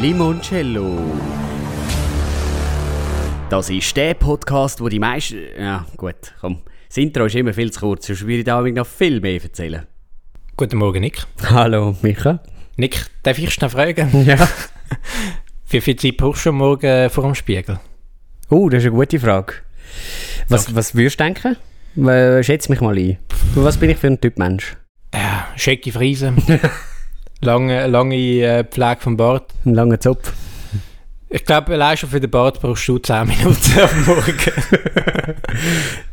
Limoncello. Das ist der Podcast, wo die meisten. Ja, gut, komm. Das Intro ist immer viel zu kurz, sonst würde ich da noch viel mehr erzählen. Guten Morgen, Nick. Hallo, Micha. Nick, darf ich schnell fragen? Ja. Wie viel Zeit brauchst du Morgen vor dem Spiegel? Oh, das ist eine gute Frage. Was, was würdest du denken? Äh, Schätze mich mal ein. Was bin ich für ein Typ Mensch? Ja, schicke Friese. lange lange äh, Pflege vom Bart. Ein langer Zopf. Ich glaube, allein schon für den Bart brauchst du 10 Minuten am Morgen.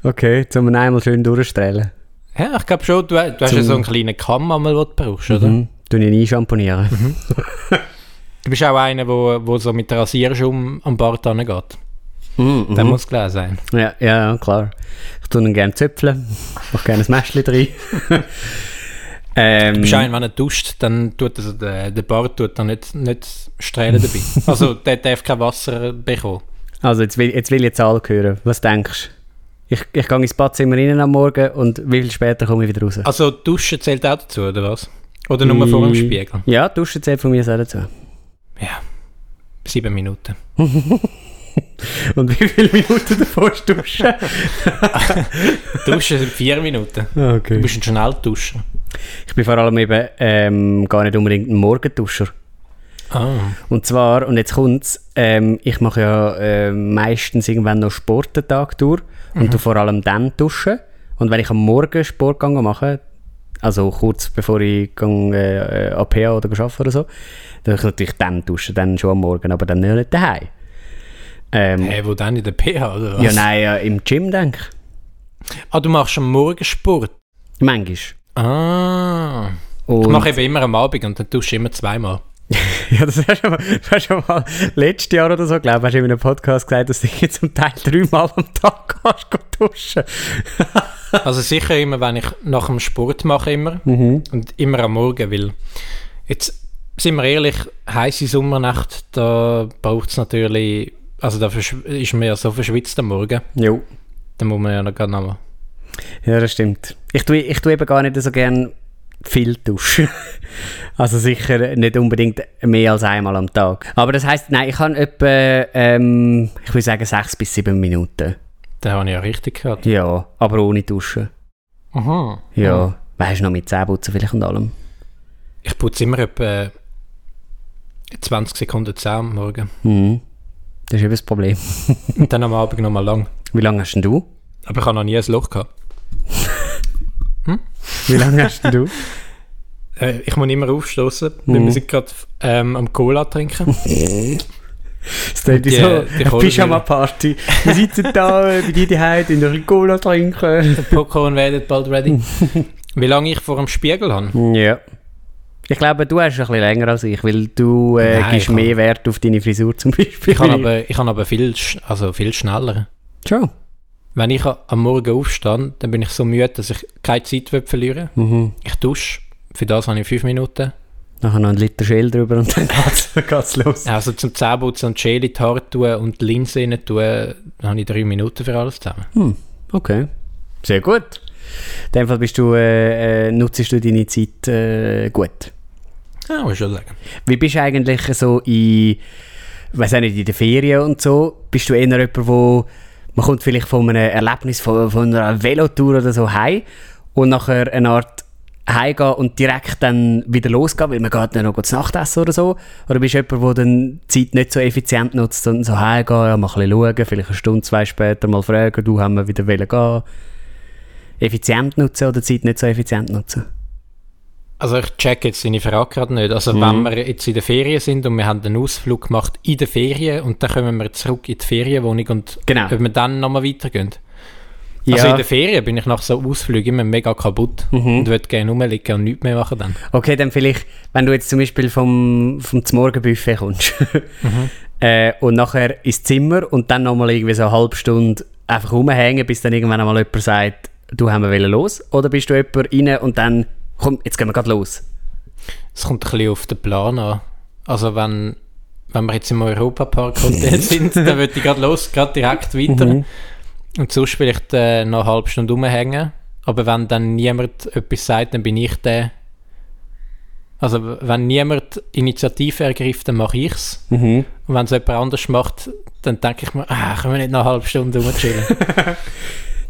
Okay, zum einmal schön durchstrahlen. ja, ich glaube schon, du, du hast ja so einen kleinen Kamm, den du brauchst, oder? Mhm. Tu ich nie schamponieren. Du bist auch einer, wo, wo so mit der Rasierschaum am Bart angeht. Mhm. Der muss klar sein. Ja, ja, klar. Ich tue ihn gerne zöpfeln. Mach gerne ein Mäschchen drin. Ähm, Du bist wenn er duscht, dann tut also der, der Bart tut dann nicht, nicht strahlen dabei. Also der darf kein Wasser bekommen. also jetzt will, jetzt will ich Zahl hören. Was denkst du? Ich, ich gehe ins Badzimmer rein am Morgen und wie viel später komme ich wieder raus? Also duschen zählt auch dazu, oder was? Oder nur vor dem Mm. Spiegel? Ja, duschen zählt von mir sehr dazu. Ja. Sieben Minuten. Und wie viele Minuten davor duschen? Duschen sind vier Minuten. okay. Du bist ein Schnellduscher. Ich bin vor allem eben ähm, gar nicht unbedingt ein Morgenduscher. Ah. Und zwar, und jetzt kommt's, ähm, ich mache ja ähm, meistens irgendwann noch Sport den Tag durch und tu vor allem dann duschen. Und wenn ich am Morgen Sport mache, also kurz bevor ich gang, äh, äh, an PA oder arbeite oder so, dann ich natürlich dann duschen, dann schon am Morgen, aber dann nicht daheim. Ähm, Hey, wo dann in der PH, oder was? ja, nein, ja, im Gym denke Ah, du machst am Morgen Sport? ich. Manchmal. Ah. Ich Und- mache eben immer am Abend und dann dusche ich immer zweimal. Ja, das hast du schon mal, hast du mal letztes Jahr oder so, glaube ich, hast du in einem Podcast gesagt, dass du jetzt zum Teil dreimal am Tag kannst duschen. Also sicher immer, wenn ich nach dem Sport mache immer. Mhm. Und immer am Morgen, weil jetzt, sind wir ehrlich, heiße Sommernacht, da braucht es natürlich, also da ist man ja so verschwitzt am Morgen, Jo. da muss man ja noch gar noch Ja, das stimmt. Ich tue, ich tue eben gar nicht so gern viel duschen. also sicher nicht unbedingt mehr als einmal am Tag. Aber das heißt, nein, ich habe etwa, ähm, ich würde sagen, sechs bis sieben Minuten. Da habe ich ja richtig gehört. Ja, aber ohne Duschen. Aha. Ja. Weißt du, noch mit Zähneputzen vielleicht und allem. Ich putze immer etwa 20 Sekunden Zähne am Morgen. Mhm. Das ist eben das Problem. Und dann am Abend nochmal lang. Wie lange hast denn du? Aber ich habe noch nie ein Loch gehabt. Wie lange hast du? Äh, ich muss immer aufstoßen, Mhm. weil wir sind gerade ähm, am Cola trinken. Das klingt wie Die- so die eine Pyjama-Party. Wir sitzen da äh, bei dir daheim, in der Cola trinken. Der Popcorn wird bald ready. Wie lange ich vor dem Spiegel habe? Ja. Ich glaube, du hast ein bisschen länger als ich, weil du äh, Nein, gibst mehr Wert auf deine Frisur zum Beispiel. Ich habe aber, ich habe aber viel, also viel schneller. Schon. Wenn ich am Morgen aufstehe, dann bin ich so müde, dass ich keine Zeit will verlieren Mhm. Ich dusche. Für das habe ich fünf Minuten. Nachher noch ein Liter Schäl drüber und dann geht's, geht's los. Also zum Zähneputzen und Gel in die Haare tun und die Linse rein tun, dann habe ich drei Minuten für alles zusammen. Hm. Okay. Sehr gut. In dem Fall bist du, äh, äh, nutzt du deine Zeit äh, gut. Ja, muss ich schon sagen. Wie bist du eigentlich so in, weiß auch nicht, in den Ferien und so? Bist du eher jemand, wo man kommt vielleicht von einem Erlebnis von, von einer Velotour oder so heim und nachher eine Art heimgehen und direkt dann wieder losgehen, weil man geht dann noch zu Nacht essen oder so? Oder bist du jemand, der dann die Zeit nicht so effizient nutzt und so heimgehen, ja, mal ein bisschen schauen, vielleicht eine Stunde, zwei später mal fragen, du, haben wir wieder gehen? Effizient nutzen oder die Zeit nicht so effizient nutzen? Also ich check jetzt deine Frage gerade nicht. Also Mhm. wenn wir jetzt in der Ferien sind und wir haben einen Ausflug gemacht in der Ferien und dann kommen wir zurück in die Ferienwohnung und Genau. ob wir dann nochmal weitergehen. Also in der Ferien bin ich nach so Ausflügen immer mega kaputt Mhm. und würde gerne rumliegen und nichts mehr machen dann. Okay, dann vielleicht, wenn du jetzt zum Beispiel vom, vom Zmorgenbuffet kommst Mhm. äh, und nachher ins Zimmer und dann nochmal irgendwie so eine halbe Stunde einfach rumhängen, bis dann irgendwann einmal jemand sagt, du haben wir los? Oder bist du jemand rein und dann, komm, jetzt gehen wir gerade los? Es kommt ein bisschen auf den Plan an. Also wenn, wenn wir jetzt im Europapark Hotel sind, dann würde ich gerade los, gerade direkt weiter. Mhm. Und sonst vielleicht äh, noch eine halbe Stunde rumhängen. Aber wenn dann niemand etwas sagt, dann bin ich der, Also wenn niemand Initiative ergreift, dann mache ich es. Mhm. Und wenn es jemand anders macht, dann denke ich mir, ah, können wir nicht noch eine halbe Stunde rumchillen.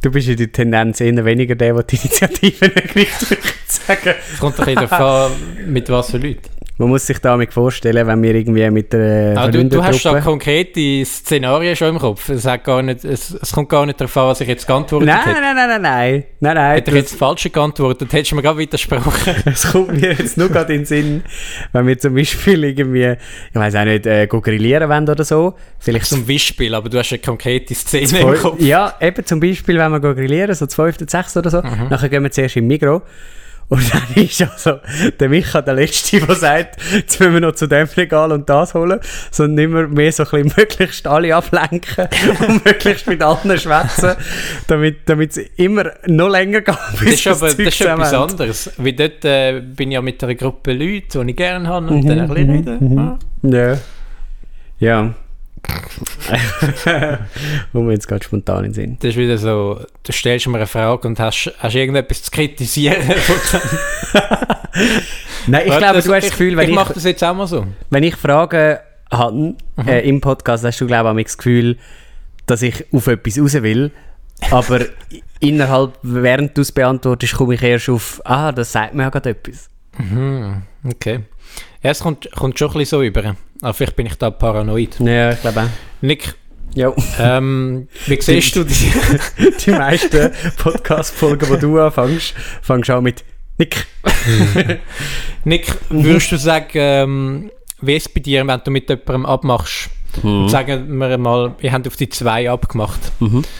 Du bist in der Tendenz eher weniger der, der die Initiative ergreift, würde ich sagen. Es kommt doch wieder davon, mit was für Leuten. Man muss sich damit vorstellen, wenn wir irgendwie mit der Aber du, du hast da konkrete Szenarien schon im Kopf. Es, hat gar nicht, es, es kommt gar nicht darauf an, was ich jetzt geantwortet Nein, hätte. nein, nein, nein, nein. Nein, nein. Hätte ich jetzt falsch geantwortet, hättest du mir gerade widersprochen. Es kommt mir jetzt nur gerade in den Sinn, wenn wir zum Beispiel irgendwie, ich weiß auch nicht, äh, grillieren wollen oder so. Vielleicht Zum Beispiel, aber du hast eine konkrete Szene im Zwei- Kopf. Ja, eben zum Beispiel, wenn wir grillieren, so 12. oder 6. oder so, Mhm. nachher gehen wir zuerst im Migro und dann ist also der Micha der Letzte, der sagt, jetzt müssen wir noch zu dem Regal und das holen, sondern immer mehr so ein bisschen möglichst alle ablenken und möglichst mit allen schwätzen, damit damit es immer noch länger geht, Das bis ist aber das ist etwas anderes. Weil dort äh, bin ich ja mit einer Gruppe Leute, die ich gerne habe, Mhm, und dann ein bisschen reden. Ja. Ja. Ja. Wo mir jetzt gerade spontan in Sinn. Das ist wieder so, du stellst mir eine Frage und hast, hast irgendetwas zu kritisieren. Nein, ich glaube, du hast das Gefühl, wenn ich, ich, mache das jetzt auch mal so. wenn ich Fragen habe äh, im Podcast, hast du, glaube ich, das Gefühl, dass ich auf etwas raus will. Aber innerhalb, während du es beantwortest, komme ich erst auf, ah, das sagt mir ja gerade etwas. Mhm, okay. Ja, es kommt, kommt schon ein bisschen so über. Aber vielleicht bin ich da paranoid. Ja, ich glaube auch. Nick, Ja, ähm, wie siehst du die? die meisten Podcast-Folgen, die du anfängst, fängst du an mit Nick. Nick, würdest du sagen, ähm, wie ist es bei dir, wenn du mit jemandem abmachst? Und sagen wir mal, wir haben auf die zwei abgemacht. Mhm.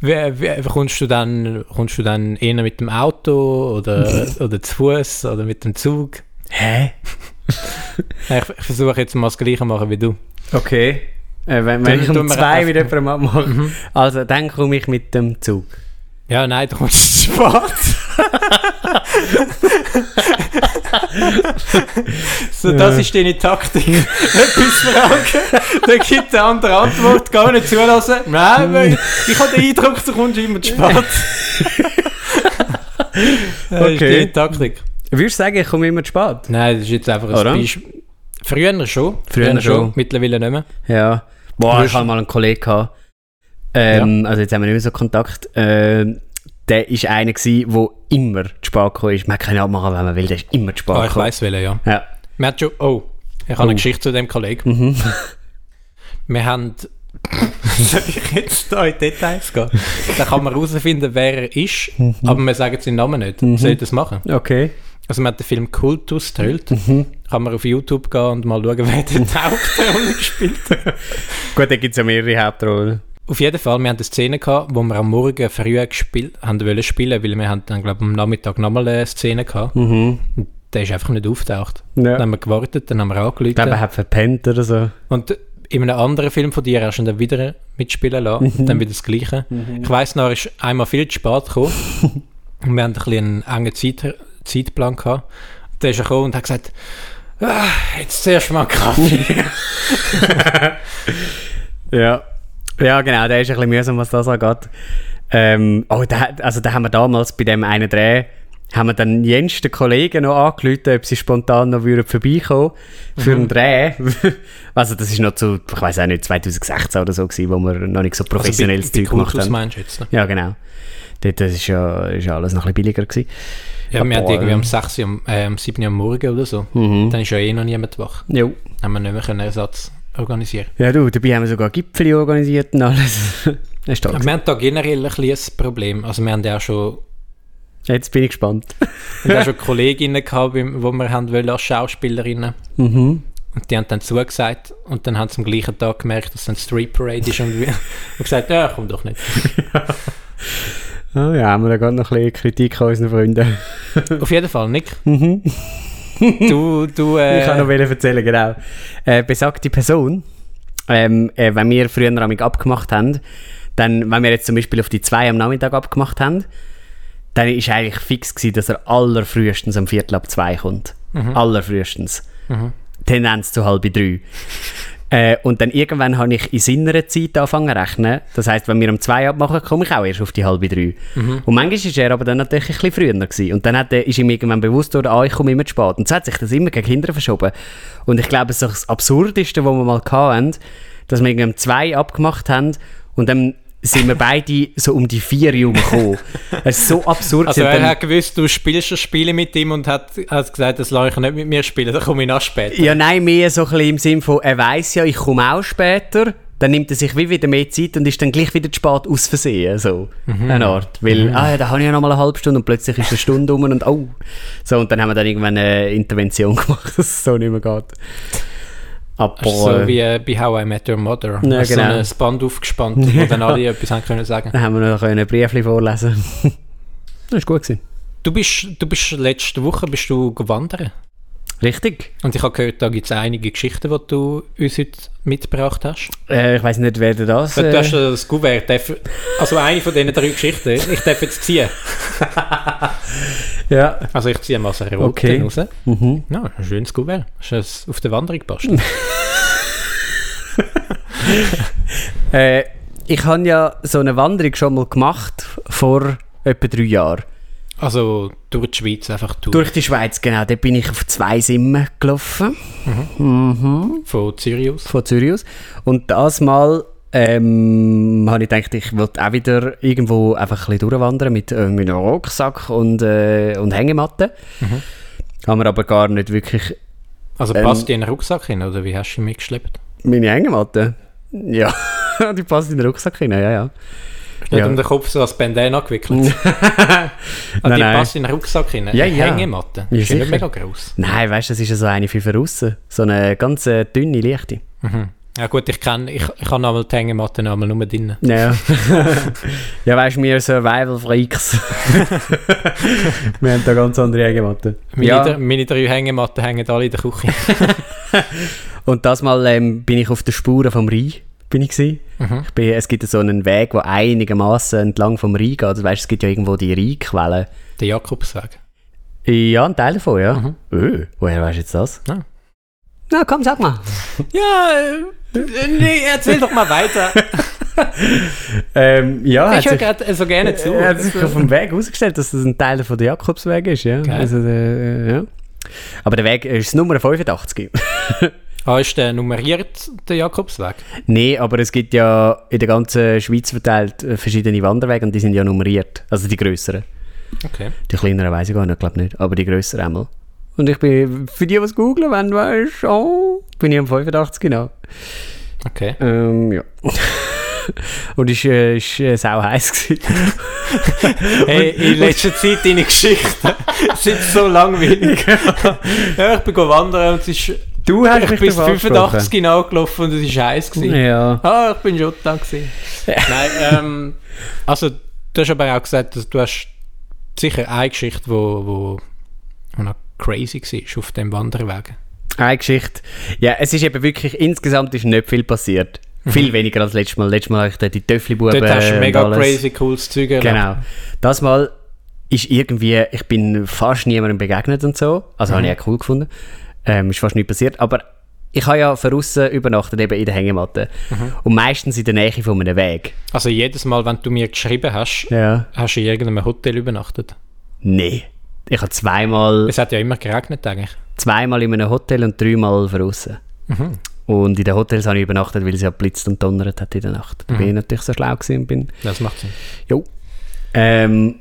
Wie, wie, kommst, du dann, kommst du dann eher mit dem Auto oder, oder zu Fuß oder mit dem Zug? Hä? Ich, ich versuche jetzt mal das Gleiche zu machen wie du. Okay. Äh, wenn, wenn ich um zwei mit jemandem abmache, Mhm. also dann komme ich mit dem Zug. Ja, nein, du kommst zu spät. so, das ist deine Taktik. Etwas fragen, dann gibt der andere Antwort, gar nicht zulassen. Nein, weil ich habe den Eindruck, du kommst immer zu spät. Das ist Okay. deine Taktik. Würdest du sagen, ich komme immer zu spät? Nein, das ist jetzt einfach ein Oder? Beispiel. Früher schon. Früher schon. Mittlerweile nicht mehr. Ja. Boah, ich hatte mal einen Kollegen. Gehabt. Ähm, Also jetzt haben wir nicht mehr so Kontakt. Ähm, der war einer, der immer zu spät gekommen ist. Man kann ja abmachen, wenn man will, der ist immer zu spät Ah, ich weiss welchen, ja. Ja. Haben schon, oh, ich habe Oh. eine Geschichte zu dem Kollegen. Mhm. Wir haben. Soll ich jetzt da in Details gehen? Dann kann man herausfinden, wer er ist, Mhm. aber wir sagen seinen Namen nicht. Soll ich das machen? Okay. Also, man hat den Film Kultus gehört. Mhm. Kann man auf YouTube gehen und mal schauen, wer die Hauptrolle gespielt hat. Gut, da gibt es ja mehrere Hauptrollen. Auf jeden Fall, wir hatten eine Szene gehabt, wo wir am Morgen früh gespielt haben wollen spielen, weil wir haben dann, glaube ich, am Nachmittag nochmal eine Szene gehabt. Mhm. Und der ist einfach nicht aufgetaucht. Ja. Dann haben wir gewartet, dann haben wir Ich angerufen. glaube, er hat verpennt oder so. Und in einem anderen Film von dir hast du ihn dann wieder mitspielen lassen. Mhm. Dann wieder das Gleiche. Ich weiss noch, er ist einmal viel zu spät gekommen. und wir haben ein bisschen einen engen Zeit, Zeitplan gehabt. Dann ist gekommen und hat gesagt, ah, jetzt zuerst mal einen Kaffee. Ja. Ja, genau, der ist ein bisschen mühsam, was das angeht. Ähm, oh, da, also da haben wir damals bei dem einen Dreh, haben wir dann jensten Kollegen noch angerufen, ob sie spontan noch würden vorbeikommen für einen Dreh. also das ist noch zu, ich weiß auch nicht, 2016 oder so gewesen, wo wir noch nicht so professionelles also bei, Zeug bei gemacht haben. meinst du jetzt? Ne? Ja, genau. Dort das ist ja, ist ja alles noch ein bisschen billiger gewesen. Ja, wir hatten irgendwie ja. am 6. Uhr, am- äh, am 7. Uhr am Morgen oder so. Mhm. Dann ist ja eh noch niemand wach. Jo. Haben wir nicht mehr können Ersatz organisieren Ja du, dabei haben wir sogar Gipfel organisiert und alles. ist toll. Wir haben da generell ein bisschen ein Problem. Also wir haben ja auch schon Jetzt bin ich gespannt. Wir haben auch schon Kolleginnen gehabt, die wir haben wollen als Schauspielerinnen. Mhm. Und die haben dann zugesagt und dann haben sie am gleichen Tag gemerkt, dass es ein Street Parade ist und, wir- und gesagt, ja, komm doch nicht. Ah, ja, haben wir da gerade noch ein bisschen Kritik an unseren Freunden. Auf jeden Fall, Nick. Mhm. Du, du, ich kann äh, noch erzählen, genau. Äh, besagte Person, ähm, äh, wenn wir früher amig abgemacht haben, dann, wenn wir jetzt zum Beispiel auf die zwei am Nachmittag abgemacht haben, dann ist eigentlich fix gewesen, dass er allerfrühestens am Viertel ab zwei kommt. Allerfrühestens. Mhm. Tendenz zu halb drei. Äh, und dann irgendwann habe ich in seiner Zeit angefangen zu rechnen. Das heisst, wenn wir um zwei abmachen, komme ich auch erst auf die halbe drei. Und manchmal war er aber dann natürlich ein bisschen früher. Gewesen. Und dann hat er, ist ihm irgendwann bewusst worden, ah, ich komme immer zu spät. Und so hat sich das immer gegen Kinder verschoben. Und ich glaube, es ist das Absurdeste, was wir mal hatten, dass wir um zwei abgemacht haben und dann sind wir beide so um die vier Uhr gekommen. Es ist so absurd. Also er hat gewusst, du spielst das Spiel mit ihm und hat, hat gesagt, das lasse ich nicht mit mir spielen, dann komme ich nach später. Ja, nein, mehr so ein bisschen im Sinn von, er weiß ja, ich komme auch später. Dann nimmt er sich wie wieder mehr Zeit und ist dann gleich wieder zu spät aus Versehen. So, eine Art. Weil, ah ja, da habe ich ja noch mal eine halbe Stunde und plötzlich ist eine Stunde um und oh. So, und dann haben wir dann irgendwann eine Intervention gemacht, dass es so nicht mehr geht. Aber, so wie äh, bei How I Met Your Mother. Ja, Hast genau. so ein Band aufgespannt, wo dann alle etwas haben können sagen. dann haben wir noch ein Briefchen vorlesen. das war gut. Gewesen. Du bist, du bist letzte Woche bist du gewandert. Richtig. Und ich habe gehört, da gibt es einige Geschichten, die du uns heute mitgebracht hast. Äh, ich weiß nicht, wer das... Du Äh, hast das Kuvert, darf, also eine von diesen drei Geschichten, ich darf jetzt ziehen. ja. Also ich ziehe mal so rot Okay. raus. Mhm. Ja, ein schönes Kuvert. Hast du es auf der Wanderung gebastelt? Äh, ich habe ja so eine Wanderung schon mal gemacht, vor etwa drei Jahren. Also durch die Schweiz einfach durch. Durch die Schweiz, genau. Dort bin ich auf zwei Simmen gelaufen, Von Zürich aus. von Zürich aus. Und das Mal ähm, habe ich gedacht, ich wollte auch wieder irgendwo einfach ein bisschen durchwandern mit, äh, mit einem Rucksack und, äh, und Hängematte. Haben wir aber gar nicht wirklich Also Ähm, passt die in den Rucksack hin, oder wie hast du ihn mitgeschleppt? meine Hängematte. Ja, die passt in den Rucksack rein, ja, ja. Nicht Ja. um den Kopf so als Bandana gewickelt? Nein, die nein. passt in den Rucksack rein? Ja, ja. Hängematte? Ja, ist nicht mega gross. Nein, weißt du, das ist ja so eine für aussen. So eine ganz äh, dünne, leichte. Mhm. Ja gut, ich kann ich, ich habe einmal die Hängematte einmal nur drin. Ja. ja, weißt du, wir Survival Freaks. wir haben da ganz andere Hängematten. Meine, Ja, dr- meine drei Hängematten hängen alle in der Küche. und das Mal ähm, bin ich auf der Spuren vom Rhein. Bin ich gewesen. Mhm. ich bin, es gibt so einen Weg, der einigermaßen entlang vom Rhein geht. Also, weißt, es gibt ja irgendwo die Rheinquellen. Der Jakobsweg. Ja, ein Teil davon, ja. Mhm. Öh, woher weißt du jetzt das? Ja. Na, komm, sag mal. Ja, äh, nee, erzähl doch mal weiter. Ähm, ja, ich höre gerade so gerne zu. Er hat sich auf dem Weg herausgestellt, dass das ein Teil von der Jakobsweg ist, ja. Geil. Also, äh, ja. Aber der Weg ist Nummer 85. Ah, ist der nummeriert, der Jakobsweg? nee, aber es gibt ja in der ganzen Schweiz verteilt äh, verschiedene Wanderwege und die sind ja nummeriert. Also die grösseren. Okay. Die kleineren weiß ich gar nicht, glaube nicht, aber die grösseren einmal. Und ich bin, für die, es googeln, wenn du weißt, oh, bin ich am 85 genau. Okay. Ähm, ja. Und es war äh, ist, äh, sau heiß. gewesen. Hey, in letzter Zeit deine Geschichten sind so langweilig. ja, ich bin wandern und es ist, Du hast ich mich bis darauf 85 genau gelaufen und es war heiß. Gewesen. Ja. Ah, ich bin schon da gewesen. Nein, ähm, also du hast aber auch gesagt, dass du hast sicher eine Geschichte, wo, wo, wo noch crazy war auf dem Wanderweg. Eine Geschichte. Ja, es ist eben wirklich, insgesamt ist nicht viel passiert. Viel weniger als letztes Mal. Letztes Mal habe ich dort die Töffli-Buben Dort hast du und mega alles. crazy cooles Zeug erlebt. Genau. Das Mal ist irgendwie, ich bin fast niemandem begegnet und so. Also habe ich auch cool gefunden. Ähm, ist fast nicht passiert. Aber ich habe ja von außen übernachtet, eben in der Hängematte. Und meistens in der Nähe von einem Weg. Also jedes Mal, wenn du mir geschrieben hast, Ja. hast du in irgendeinem Hotel übernachtet. Nee. Ich habe zweimal, Es hat ja immer geregnet eigentlich. zweimal in einem Hotel und dreimal von außen. Mhm. Und in den Hotels habe ich übernachtet, weil es ja blitzt und donnert hat in der Nacht. Da bin ich natürlich so schlau gewesen bin Das macht Sinn. Jo. Ähm,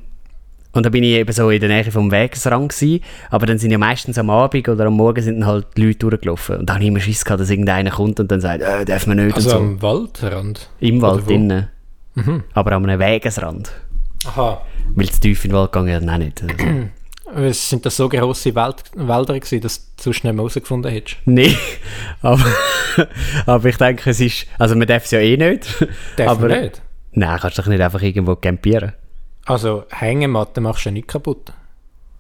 und da bin ich eben so in der Nähe vom Wegesrand gewesen, aber dann sind ja meistens am Abend oder am Morgen sind dann halt die Leute durchgelaufen. Und da habe ich immer Schiss gehabt, dass irgendeiner kommt und dann sagt, äh, darf man nicht Also und so. am Waldrand. Im oder Wald drinnen. Mhm. Aber an einem Wegesrand. Aha. Weil zu tief in den Wald gegangen dann auch nicht. Also, Es sind das so grosse Wald Wälder gewesen, dass du so schnell mal herausgefunden hättest. nee. aber, aber ich denke, es ist, also man darf es ja eh nicht. Darf aber, man nicht. Nein, kannst du doch nicht einfach irgendwo campieren. Also Hängematte machst du ja nicht kaputt.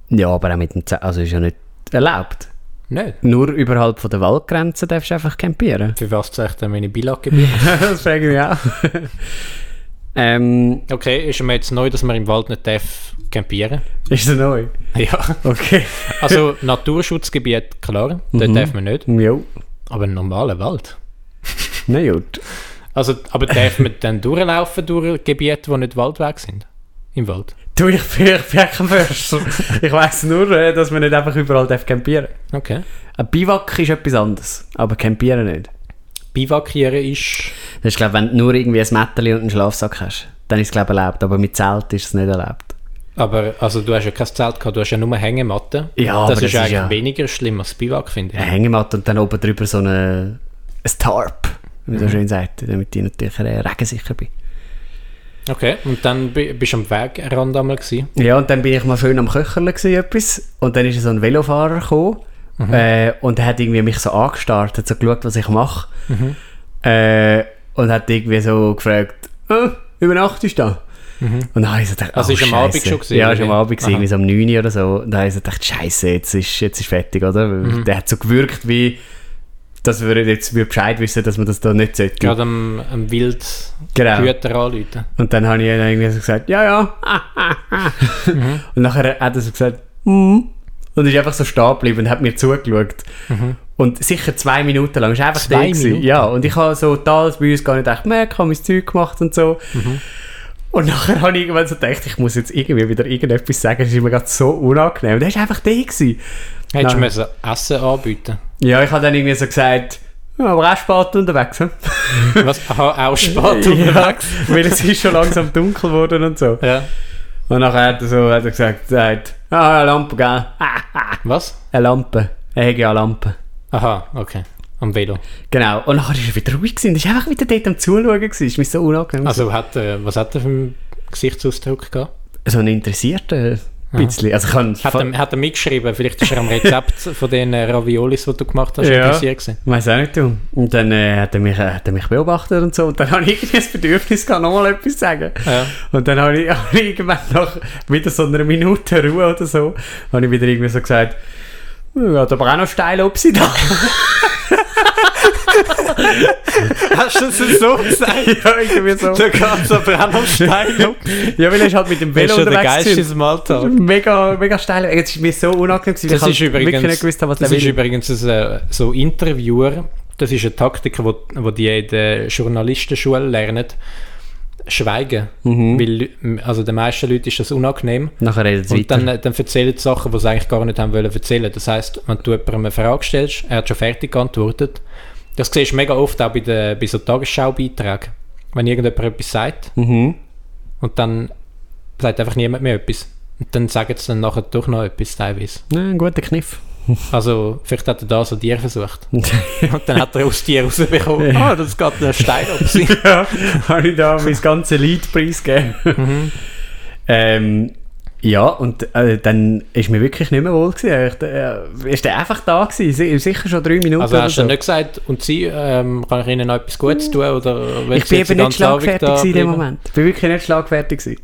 Ja, aber auch mit dem, Ze also ist ja nicht erlaubt. Nicht? Nur überhalb von der Waldgrenze darfst du einfach campieren. Für was zeige ich denn meine Bilaggebühr? das frage ich mich auch. ähm, okay, ist mir jetzt neu, dass man im Wald nicht darf campieren ist das neu? Ja. Okay. Also Naturschutzgebiet, klar, Mhm. dort darf man nicht. Jo. Aber ein normaler Wald. Na gut. Also, aber darf man dann durchlaufen durch Gebiete, die nicht Waldweg sind? Im Wald? Du, ich bin, ich bin kein Förster. ich weiss nur, äh, dass man nicht einfach überall darf campieren Okay. Ein Biwak ist etwas anderes, aber campieren nicht. Bivakieren ist... Das ist, glaube wenn du nur irgendwie ein Mätteli und einen Schlafsack hast, dann ist es, glaube erlaubt. Aber mit Zelt ist es nicht erlaubt. Aber also du hast ja kein Zelt gehabt, du hast ja nur Hängematte. Ja, aber das das ist ist eigentlich ja- weniger schlimm als Bivak, finde ich. Eine Hängematte und dann oben drüber so eine, ein Tarp, wie man so schön sagt, damit ich natürlich äh, regensicher bin. Okay, und dann bi- bist du am Wegrand einmal gewesen. Ja, und dann bin ich mal schön am Köcherle etwas. Und dann ist so ein Velofahrer gekommen. Äh, und er hat irgendwie mich so angestarrt, hat so geschaut, was ich mache. Äh, und hat irgendwie so gefragt, äh, übernachtest du da? Und dann habe ich so gedacht, Also oh, ist am Abend schon gewesen, Ja, ist am? Abend gewesen, irgendwie so um 9 Uhr oder so. Und dann habe ich so gedacht, Scheiße, jetzt ist, jetzt ist fertig, oder? Mhm. Der hat so gewirkt, wie, dass wir jetzt Bescheid wissen, dass man das da nicht sollte. Gerade am, am Wild Genau. Güter anrufen. Und dann habe ich dann irgendwie so gesagt, ja, ja. Mhm. Und nachher hat er so gesagt, mm. Und ist einfach so stehen geblieben und hat mir zugeschaut. Und sicher zwei Minuten lang. Ist einfach Mhm. Zwei. Minuten? Ja, und ich habe so da bei uns gar nicht gedacht, merk, ich habe mein Zeug gemacht und so. Mhm. Und nachher habe ich irgendwann so gedacht, ich muss jetzt irgendwie wieder irgendetwas sagen. Das ist mir gerade so unangenehm. Und der ist einfach der gewesen. Hättest du Nein. müssen Essen anbieten Ja, ich habe dann irgendwie so gesagt, ja, aber auch spät unterwegs. hm? Was? Aha, auch spät ja, unterwegs. weil es ist schon langsam dunkel geworden und so. Ja. Und nachher hat er so hat er gesagt, sagt, ah, eine Lampe, gell? Was? Eine Lampe. Er hat ja eine Lampe. Aha, okay. Am Velo. Genau. Und nachher ist er wieder ruhig. Er war einfach wieder dort am Zuschauen. Ist mir so unangenehm. Also hat er, was hat er für einen Gesichtsausdruck gehabt? so ein bisschen. Also ich kann Hat er, hat er mitgeschrieben, vielleicht ist er am Rezept von den äh, Raviolis, die du gemacht hast, Ja. interessiert. Weiß auch nicht, du. Und dann äh, hat, er mich, äh, hat er mich beobachtet und so. Und dann habe ich irgendwie das Bedürfnis gehabt, nochmal etwas zu sagen. Ja. Und dann habe ich, habe ich irgendwann nach wieder so einer Minute Ruhe oder so, habe ich wieder irgendwie so gesagt, ja, hat aber auch noch steil ob sie da. Hast du das so gesagt? ja, irgendwie so. Da geht es. Ja, weil ist halt mit dem Das Velo ist unterwegs Geist gewesen. in diesem Alltag. Mega, mega steil. Jetzt ist mir so unangenehm gewesen, Das ich ist halt wirklich übrigens, nicht gewusst habe, was das ist will. übrigens ein, äh, so Interviewer, das ist eine Taktik, wo, wo die in der Journalistenschule lernen, schweigen. Mhm. Weil also den meisten Leuten ist das unangenehm. Nachher redet es Und dann, äh, dann erzählen sie Sachen, die sie eigentlich gar nicht haben wollen erzählen. Das heisst, wenn du jemandem eine Frage stellst, er hat schon fertig geantwortet. Das siehst du mega oft auch bei, den, bei so Tagesschau-Beiträgen. Wenn irgendjemand etwas sagt mhm. und dann sagt einfach niemand mehr etwas. Und dann sagen sie dann nachher doch noch etwas teilweise. Ja, ein guter Kniff. Also, vielleicht hat er da so Tier versucht. Und dann hat er aus Tier rausbekommen, ah, das geht ein Stein auf sie. ja, habe ich da mein ganzes Lied preisgegeben. Mhm. ähm, ja, und äh, dann ist mir wirklich nicht mehr wohl gewesen. Ich, äh, ist der einfach da gewesen? Si- Sicher schon drei Minuten Also hast du so. nicht gesagt, und sie, ähm, kann ich ihnen noch etwas Gutes tun? Oder Ich bin jetzt eben nicht schlagfertig in dem? Moment. Ich bin wirklich nicht schlagfertig gewesen.